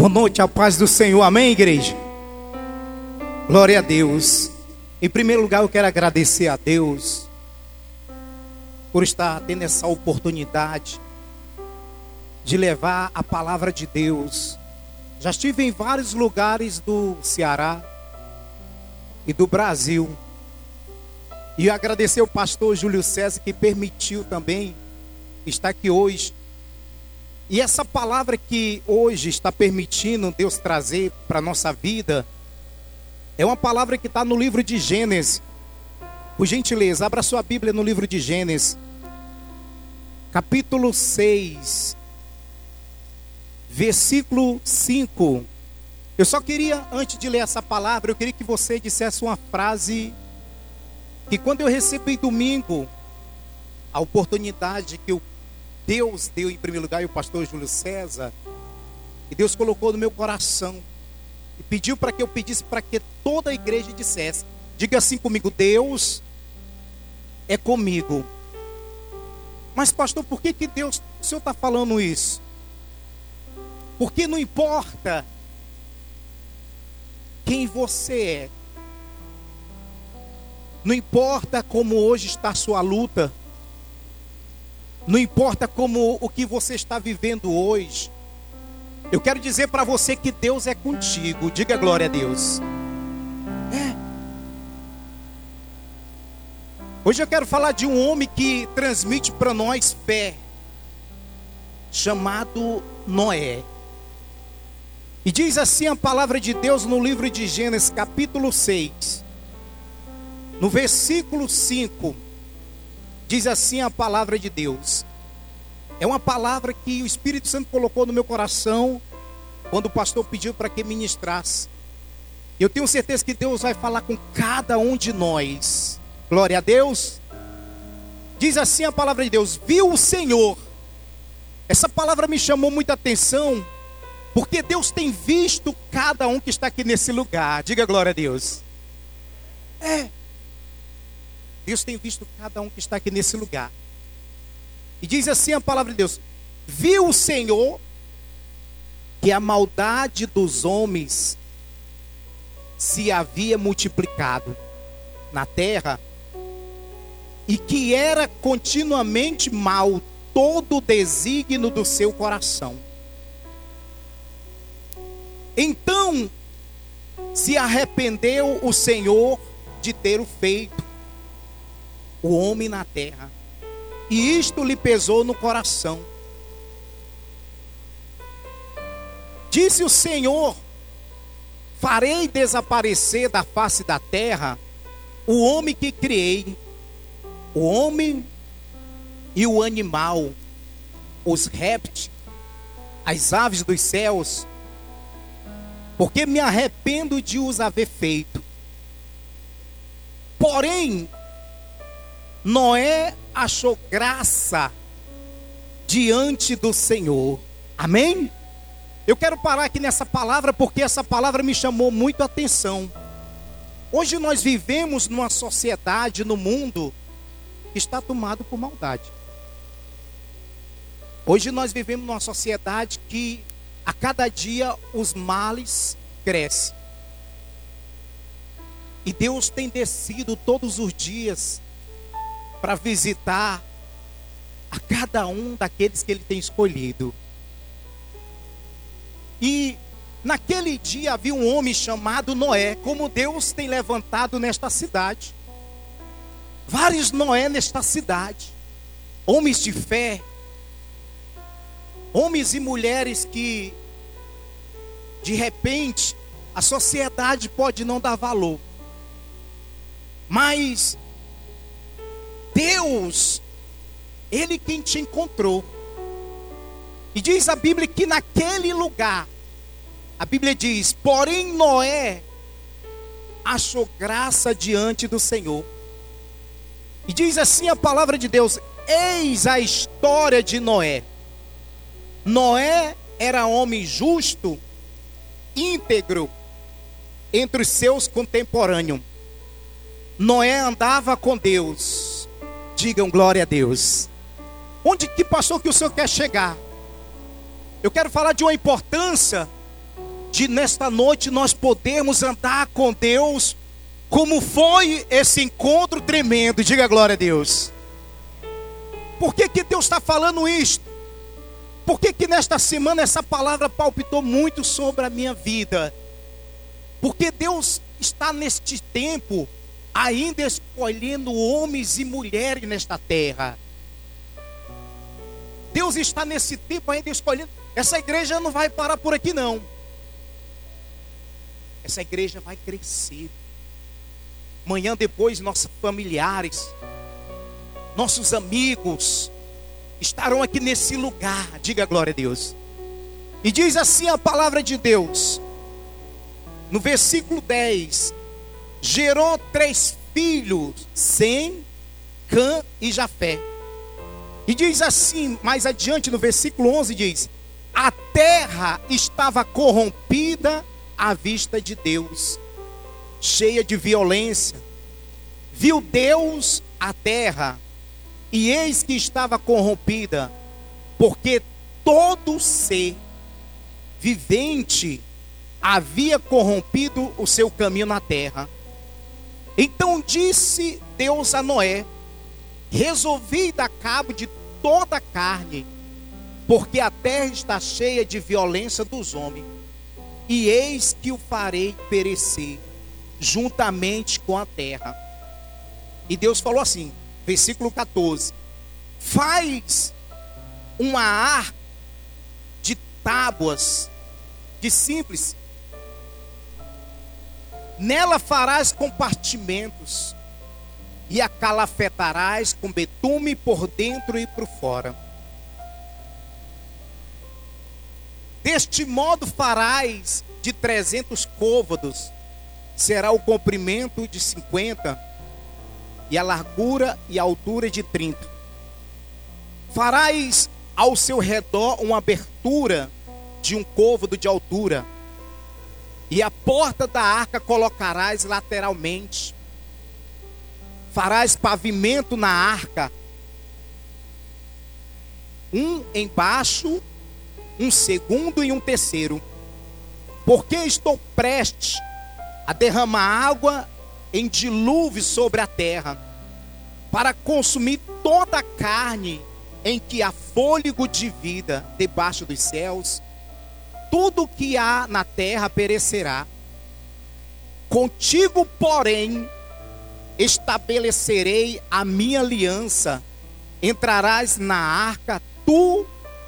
Boa noite, a paz do Senhor. Amém, igreja? Glória a Deus. Em primeiro lugar, eu quero agradecer a Deus por estar tendo essa oportunidade de levar a palavra de Deus. Já estive em vários lugares do Ceará e do Brasil. E agradecer ao pastor Júlio César que permitiu também estar aqui hoje. E essa palavra que hoje está permitindo Deus trazer para a nossa vida é uma palavra que está no livro de Gênesis. Por gentileza, abra sua Bíblia no livro de Gênesis, capítulo 6, versículo 5. Eu só queria, antes de ler essa palavra, eu queria que você dissesse uma frase que quando eu recebi domingo a oportunidade que o Deus deu em primeiro lugar e o pastor Júlio César, e Deus colocou no meu coração e pediu para que eu pedisse para que toda a igreja dissesse: diga assim comigo, Deus é comigo. Mas, pastor, por que, que Deus, o senhor está falando isso? Porque não importa quem você é, não importa como hoje está a sua luta, não importa como o que você está vivendo hoje, eu quero dizer para você que Deus é contigo. Diga glória a Deus. É. Hoje eu quero falar de um homem que transmite para nós fé, chamado Noé. E diz assim a palavra de Deus no livro de Gênesis, capítulo 6, no versículo 5. Diz assim a palavra de Deus: é uma palavra que o Espírito Santo colocou no meu coração quando o pastor pediu para que ministrasse. Eu tenho certeza que Deus vai falar com cada um de nós. Glória a Deus. Diz assim a palavra de Deus: Viu o Senhor. Essa palavra me chamou muita atenção, porque Deus tem visto cada um que está aqui nesse lugar. Diga glória a Deus. É. Deus tem visto cada um que está aqui nesse lugar. E diz assim a palavra de Deus: Viu o Senhor que a maldade dos homens se havia multiplicado na terra e que era continuamente mal todo o desígnio do seu coração. Então se arrependeu o Senhor de ter o feito o homem na terra e isto lhe pesou no coração. Disse o Senhor: Farei desaparecer da face da terra o homem que criei, o homem e o animal, os répteis, as aves dos céus, porque me arrependo de os haver feito. Porém, Noé achou graça diante do Senhor. Amém? Eu quero parar aqui nessa palavra porque essa palavra me chamou muito a atenção. Hoje nós vivemos numa sociedade, no mundo, que está tomado por maldade. Hoje nós vivemos numa sociedade que a cada dia os males crescem. E Deus tem descido todos os dias para visitar a cada um daqueles que ele tem escolhido. E naquele dia havia um homem chamado Noé, como Deus tem levantado nesta cidade. Vários Noé nesta cidade, homens de fé, homens e mulheres que, de repente, a sociedade pode não dar valor, mas Deus, Ele quem te encontrou. E diz a Bíblia que naquele lugar, a Bíblia diz: porém Noé achou graça diante do Senhor. E diz assim a palavra de Deus: eis a história de Noé. Noé era homem justo, íntegro entre os seus contemporâneos. Noé andava com Deus Digam glória a Deus. Onde que passou que o Senhor quer chegar? Eu quero falar de uma importância de nesta noite nós podermos andar com Deus, como foi esse encontro tremendo. Diga glória a Deus. Por que, que Deus está falando isto? Por que, que nesta semana essa palavra palpitou muito sobre a minha vida? Porque Deus está neste tempo ainda escolhendo homens e mulheres nesta terra. Deus está nesse tempo ainda escolhendo. Essa igreja não vai parar por aqui, não. Essa igreja vai crescer. Manhã depois, nossos familiares, nossos amigos, estarão aqui nesse lugar. Diga glória a Deus. E diz assim a palavra de Deus, no versículo 10: gerou três filhos, Sem, Cã e Jafé. E diz assim, mais adiante no versículo 11 diz: A terra estava corrompida à vista de Deus, cheia de violência. Viu Deus a terra, e eis que estava corrompida, porque todo ser vivente havia corrompido o seu caminho na terra. Então disse Deus a Noé: Resolvi dar cabo de toda a carne, porque a terra está cheia de violência dos homens, e eis que o farei perecer juntamente com a terra. E Deus falou assim, versículo 14: Faz uma ar de tábuas, de simples, Nela farás compartimentos e a calafetarás com betume por dentro e por fora. Deste modo farás de trezentos côvados, será o comprimento de cinquenta, e a largura e a altura de trinta. Farás ao seu redor uma abertura de um côvado de altura, e a porta da arca colocarás lateralmente. Farás pavimento na arca, um embaixo, um segundo e um terceiro. Porque estou prestes a derramar água em dilúvio sobre a terra, para consumir toda a carne em que há fôlego de vida debaixo dos céus tudo que há na terra perecerá. Contigo, porém, estabelecerei a minha aliança. Entrarás na arca, tu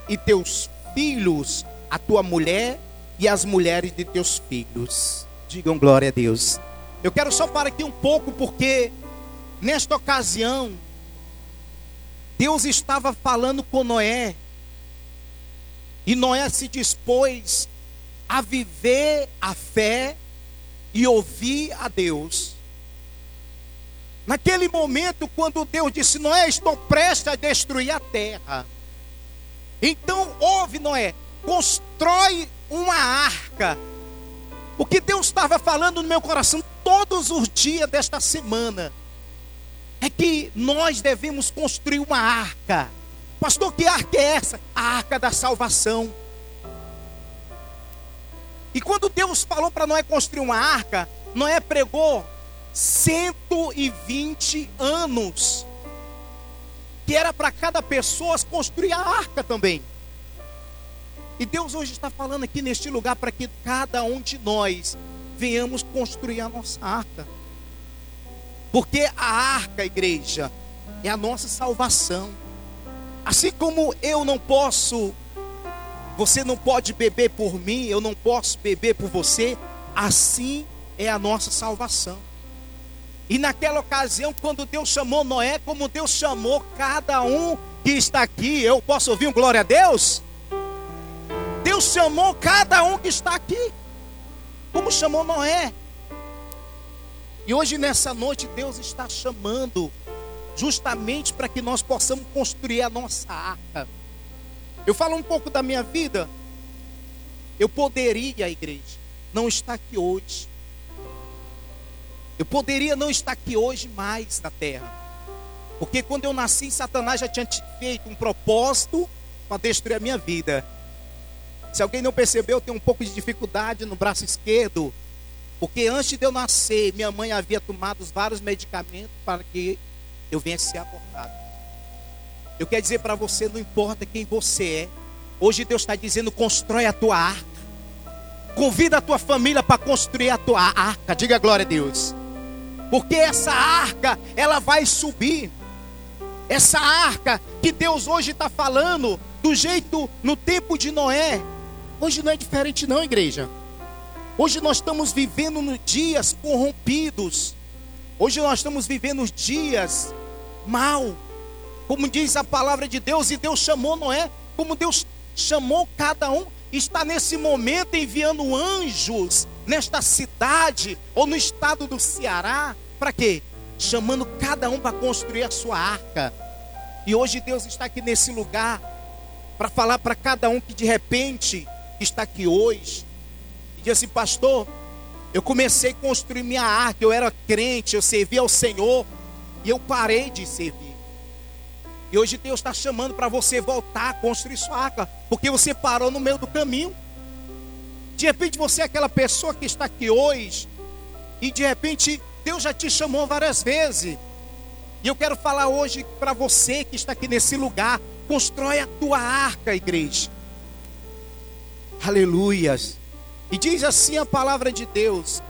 e teus filhos, a tua mulher e as mulheres de teus filhos. Digam glória a Deus. Eu quero só parar aqui um pouco, porque nesta ocasião, Deus estava falando com Noé e Noé se dispôs a viver a fé e ouvir a Deus. Naquele momento, quando Deus disse: Noé, estou prestes a destruir a terra. Então, ouve, Noé, constrói uma arca. O que Deus estava falando no meu coração todos os dias desta semana é que nós devemos construir uma arca Pastor, que arca é essa? A arca da salvação. E quando Deus falou para Noé construir uma arca, Noé pregou 120 anos. Que era para cada pessoa construir a arca também. E Deus hoje está falando aqui neste lugar para que cada um de nós venhamos construir a nossa arca. Porque a arca, igreja, é a nossa salvação. Assim como eu não posso, você não pode beber por mim, eu não posso beber por você, assim é a nossa salvação. E naquela ocasião, quando Deus chamou Noé, como Deus chamou cada um que está aqui, eu posso ouvir um glória a Deus? Deus chamou cada um que está aqui, como chamou Noé. E hoje, nessa noite, Deus está chamando justamente para que nós possamos construir a nossa arca. Eu falo um pouco da minha vida. Eu poderia, igreja, não estar aqui hoje. Eu poderia não estar aqui hoje mais na terra. Porque quando eu nasci, Satanás já tinha feito um propósito para destruir a minha vida. Se alguém não percebeu, eu tenho um pouco de dificuldade no braço esquerdo. Porque antes de eu nascer, minha mãe havia tomado vários medicamentos para que eu venha ser abortado. Eu quero dizer para você, não importa quem você é. Hoje Deus está dizendo, constrói a tua arca. Convida a tua família para construir a tua arca. Diga glória a Deus. Porque essa arca, ela vai subir. Essa arca que Deus hoje está falando, do jeito no tempo de Noé. Hoje não é diferente, não, igreja. Hoje nós estamos vivendo nos dias corrompidos. Hoje nós estamos vivendo dias mal. Como diz a palavra de Deus, e Deus chamou Noé, como Deus chamou cada um, está nesse momento enviando anjos nesta cidade ou no estado do Ceará, para quê? Chamando cada um para construir a sua arca. E hoje Deus está aqui nesse lugar para falar para cada um que de repente está aqui hoje Diz assim, pastor, eu comecei a construir minha arca, eu era crente, eu servia ao Senhor, e eu parei de servir. E hoje Deus está chamando para você voltar a construir sua arca, porque você parou no meio do caminho. De repente você é aquela pessoa que está aqui hoje, e de repente Deus já te chamou várias vezes. E eu quero falar hoje para você que está aqui nesse lugar: constrói a tua arca, igreja. Aleluias. E diz assim a palavra de Deus.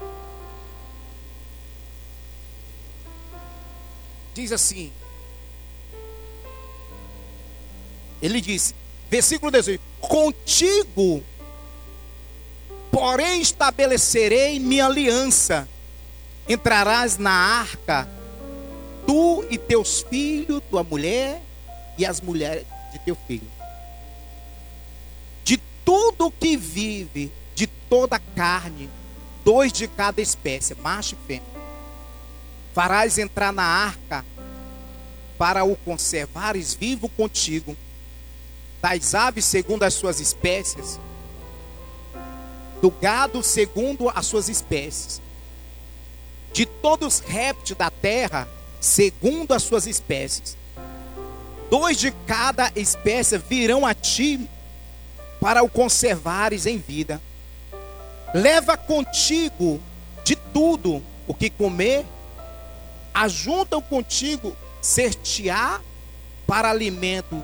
Diz assim. Ele diz, versículo 18: Contigo, porém, estabelecerei minha aliança. Entrarás na arca, tu e teus filhos, tua mulher e as mulheres de teu filho. De tudo que vive de toda a carne, dois de cada espécie, macho e fêmea. Farás entrar na arca para o conservares vivo contigo, das aves segundo as suas espécies, do gado segundo as suas espécies, de todos os répteis da terra segundo as suas espécies. Dois de cada espécie virão a ti para o conservares em vida Leva contigo de tudo o que comer, ajuntam contigo ser-te-á para alimento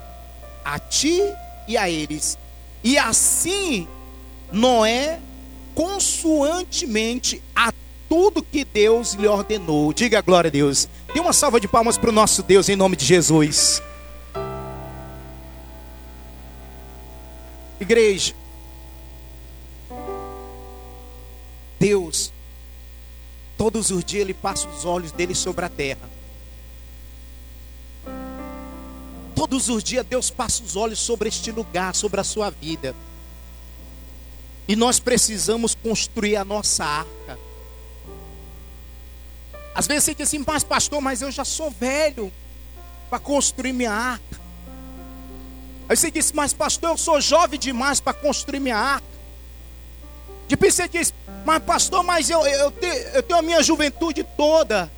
a ti e a eles. E assim Noé, consoantemente a tudo que Deus lhe ordenou. Diga glória a Deus. Dê uma salva de palmas para o nosso Deus em nome de Jesus. Igreja, Deus, todos os dias Ele passa os olhos dele sobre a terra. Todos os dias Deus passa os olhos sobre este lugar, sobre a sua vida. E nós precisamos construir a nossa arca. Às vezes você diz assim, mas pastor, mas eu já sou velho para construir minha arca. Aí você diz, mas pastor, eu sou jovem demais para construir minha arca. Depois você diz, mas pastor, mas eu, eu, tenho, eu tenho a minha juventude toda.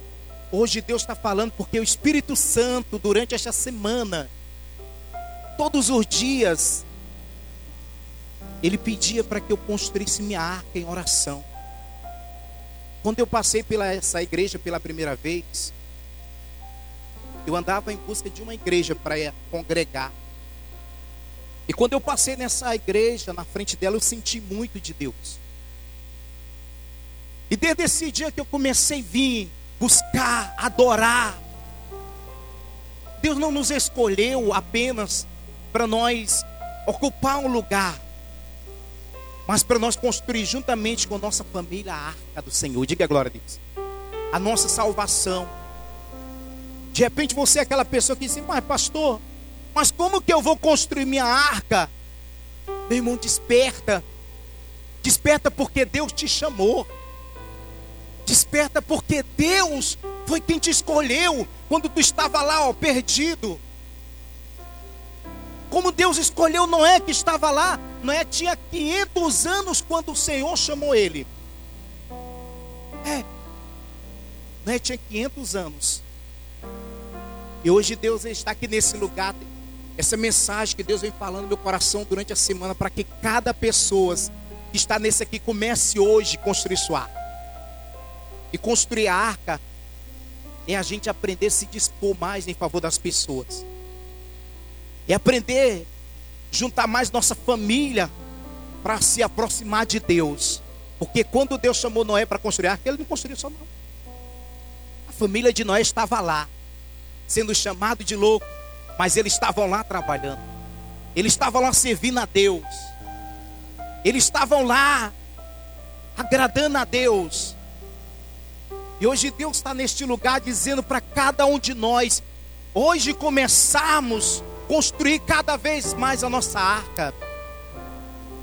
Hoje Deus está falando porque o Espírito Santo, durante esta semana, todos os dias, ele pedia para que eu construísse minha arca em oração. Quando eu passei pela essa igreja pela primeira vez, eu andava em busca de uma igreja para congregar. E quando eu passei nessa igreja, na frente dela, eu senti muito de Deus. E desde esse dia que eu comecei a vir, buscar, adorar, Deus não nos escolheu apenas para nós ocupar um lugar, mas para nós construir juntamente com a nossa família a arca do Senhor. Diga a glória a Deus. A nossa salvação. De repente você é aquela pessoa que diz, mas pastor, mas como que eu vou construir minha arca? Meu irmão, desperta. Desperta porque Deus te chamou. Desperta porque Deus foi quem te escolheu quando tu estava lá, ó, perdido. Como Deus escolheu Noé que estava lá. Noé tinha 500 anos quando o Senhor chamou ele. É. Noé tinha 500 anos. E hoje Deus está aqui nesse lugar Essa mensagem que Deus vem falando no meu coração durante a semana para que cada pessoa que está nesse aqui comece hoje a construir sua arca. E construir a arca é a gente aprender a se dispor mais em favor das pessoas. É aprender a juntar mais nossa família para se aproximar de Deus. Porque quando Deus chamou Noé para construir a arca, ele não construiu só não. A família de Noé estava lá, sendo chamado de louco, mas eles estavam lá trabalhando. Eles estavam lá servindo a Deus. Eles estavam lá agradando a Deus. E hoje Deus está neste lugar dizendo para cada um de nós: hoje começarmos a construir cada vez mais a nossa arca.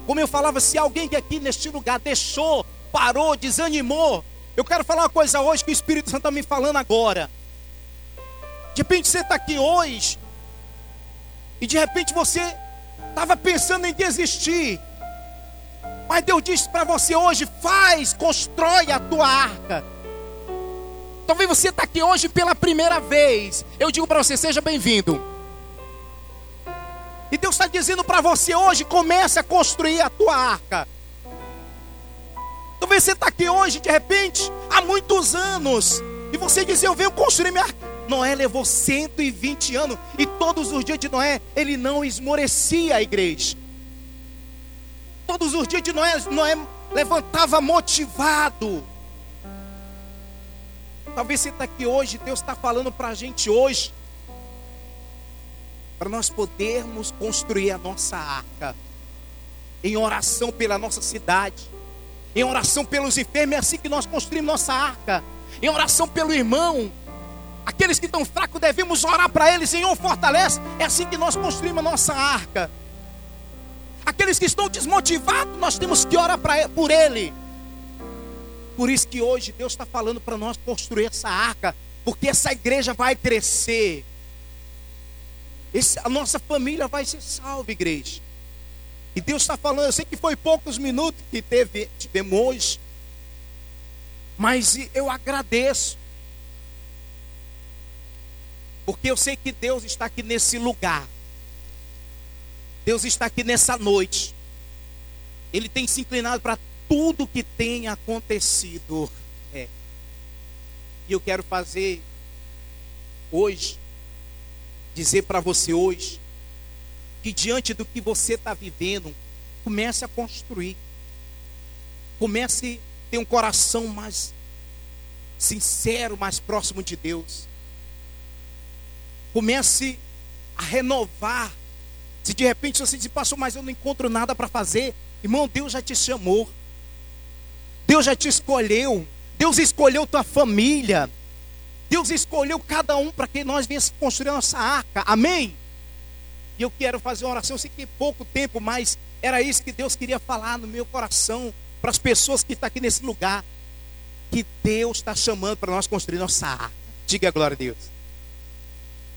Como eu falava, se alguém que aqui neste lugar deixou, parou, desanimou, eu quero falar uma coisa hoje que o Espírito Santo está me falando agora. De repente você está aqui hoje, e de repente você estava pensando em desistir, mas Deus disse para você hoje: faz, constrói a tua arca. Talvez você está aqui hoje pela primeira vez. Eu digo para você: seja bem-vindo. E Deus está dizendo para você hoje: comece a construir a tua arca. Talvez você está aqui hoje, de repente, há muitos anos, e você diz: Eu venho construir minha arca. Noé levou 120 anos, e todos os dias de Noé, ele não esmorecia a igreja. Todos os dias de Noé, Noé levantava motivado. Talvez você está aqui hoje, Deus está falando para a gente hoje, para nós podermos construir a nossa arca, em oração pela nossa cidade, em oração pelos enfermos, é assim que nós construímos nossa arca, em oração pelo irmão, aqueles que estão fracos, devemos orar para eles, Senhor, fortalece, é assim que nós construímos a nossa arca. Aqueles que estão desmotivados, nós temos que orar por ele. Por isso que hoje Deus está falando para nós construir essa arca, porque essa igreja vai crescer. Esse, a nossa família vai ser salva, igreja. E Deus está falando, eu sei que foi poucos minutos que teve, tivemos hoje, mas eu agradeço, porque eu sei que Deus está aqui nesse lugar. Deus está aqui nessa noite. Ele tem se inclinado para tudo que tem acontecido. É. E eu quero fazer hoje, dizer para você hoje, que diante do que você está vivendo, comece a construir. Comece a ter um coração mais sincero, mais próximo de Deus. Comece a renovar. Se de repente você diz, pastor, mas eu não encontro nada para fazer, irmão, Deus já te chamou. Deus já te escolheu. Deus escolheu tua família. Deus escolheu cada um para que nós venhamos construir nossa arca. Amém? E eu quero fazer uma oração. Eu sei que é pouco tempo, mas era isso que Deus queria falar no meu coração para as pessoas que estão aqui nesse lugar. Que Deus está chamando para nós construir nossa arca. Diga a glória a Deus.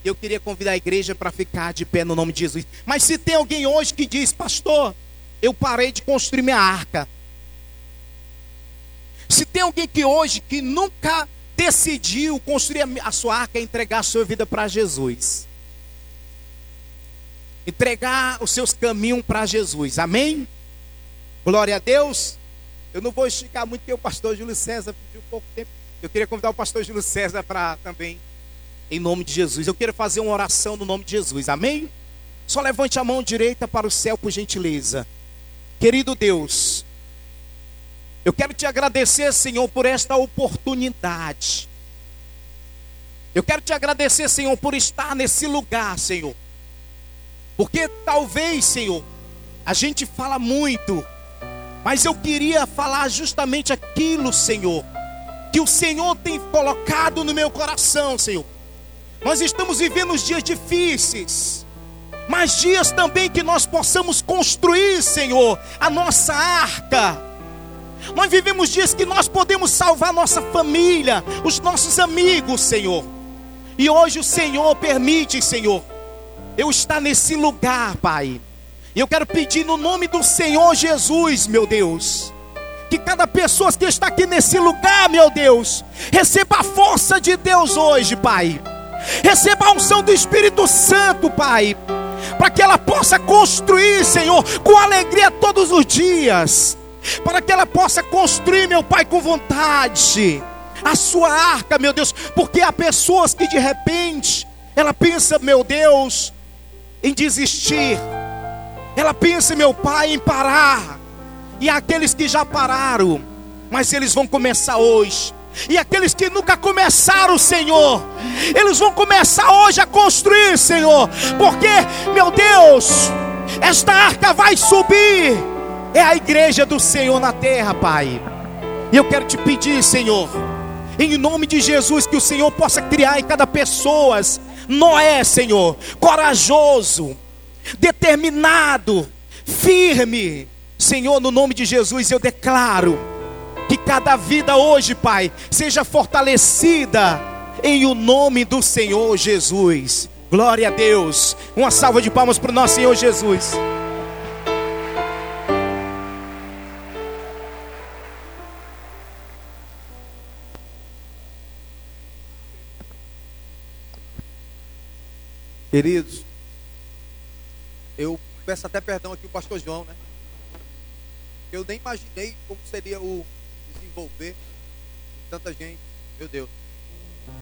Eu queria convidar a igreja para ficar de pé no nome de Jesus. Mas se tem alguém hoje que diz, pastor, eu parei de construir minha arca. Se tem alguém que hoje que nunca decidiu construir a sua arca, entregar a sua vida para Jesus. Entregar os seus caminhos para Jesus. Amém? Glória a Deus. Eu não vou esticar muito porque o pastor Júlio César pediu pouco tempo. Eu queria convidar o pastor Júlio César para também, em nome de Jesus. Eu quero fazer uma oração no nome de Jesus. Amém? Só levante a mão direita para o céu, por gentileza. Querido Deus, eu quero te agradecer, Senhor, por esta oportunidade. Eu quero te agradecer, Senhor, por estar nesse lugar, Senhor. Porque talvez, Senhor, a gente fala muito, mas eu queria falar justamente aquilo, Senhor, que o Senhor tem colocado no meu coração, Senhor. Nós estamos vivendo os dias difíceis, mas dias também que nós possamos construir, Senhor, a nossa arca nós vivemos dias que nós podemos salvar nossa família, os nossos amigos, Senhor. E hoje o Senhor permite, Senhor, eu estar nesse lugar, Pai. E eu quero pedir no nome do Senhor Jesus, meu Deus, que cada pessoa que está aqui nesse lugar, meu Deus, receba a força de Deus hoje, Pai. Receba a unção do Espírito Santo, Pai para que ela possa construir, Senhor, com alegria todos os dias, para que ela possa construir, meu Pai, com vontade, a sua arca, meu Deus, porque há pessoas que de repente ela pensa, meu Deus, em desistir, ela pensa, meu Pai, em parar, e há aqueles que já pararam, mas eles vão começar hoje. E aqueles que nunca começaram, Senhor, eles vão começar hoje a construir, Senhor, porque, meu Deus, esta arca vai subir, é a igreja do Senhor na terra, Pai. E eu quero te pedir, Senhor, em nome de Jesus, que o Senhor possa criar em cada pessoa, Noé, Senhor, corajoso, determinado, firme, Senhor, no nome de Jesus, eu declaro que cada vida hoje, Pai, seja fortalecida em o nome do Senhor Jesus. Glória a Deus. Uma salva de palmas para o nosso Senhor Jesus. Queridos, eu peço até perdão aqui o pastor João, né? Eu nem imaginei como seria o desenvolver tanta gente. Meu Deus.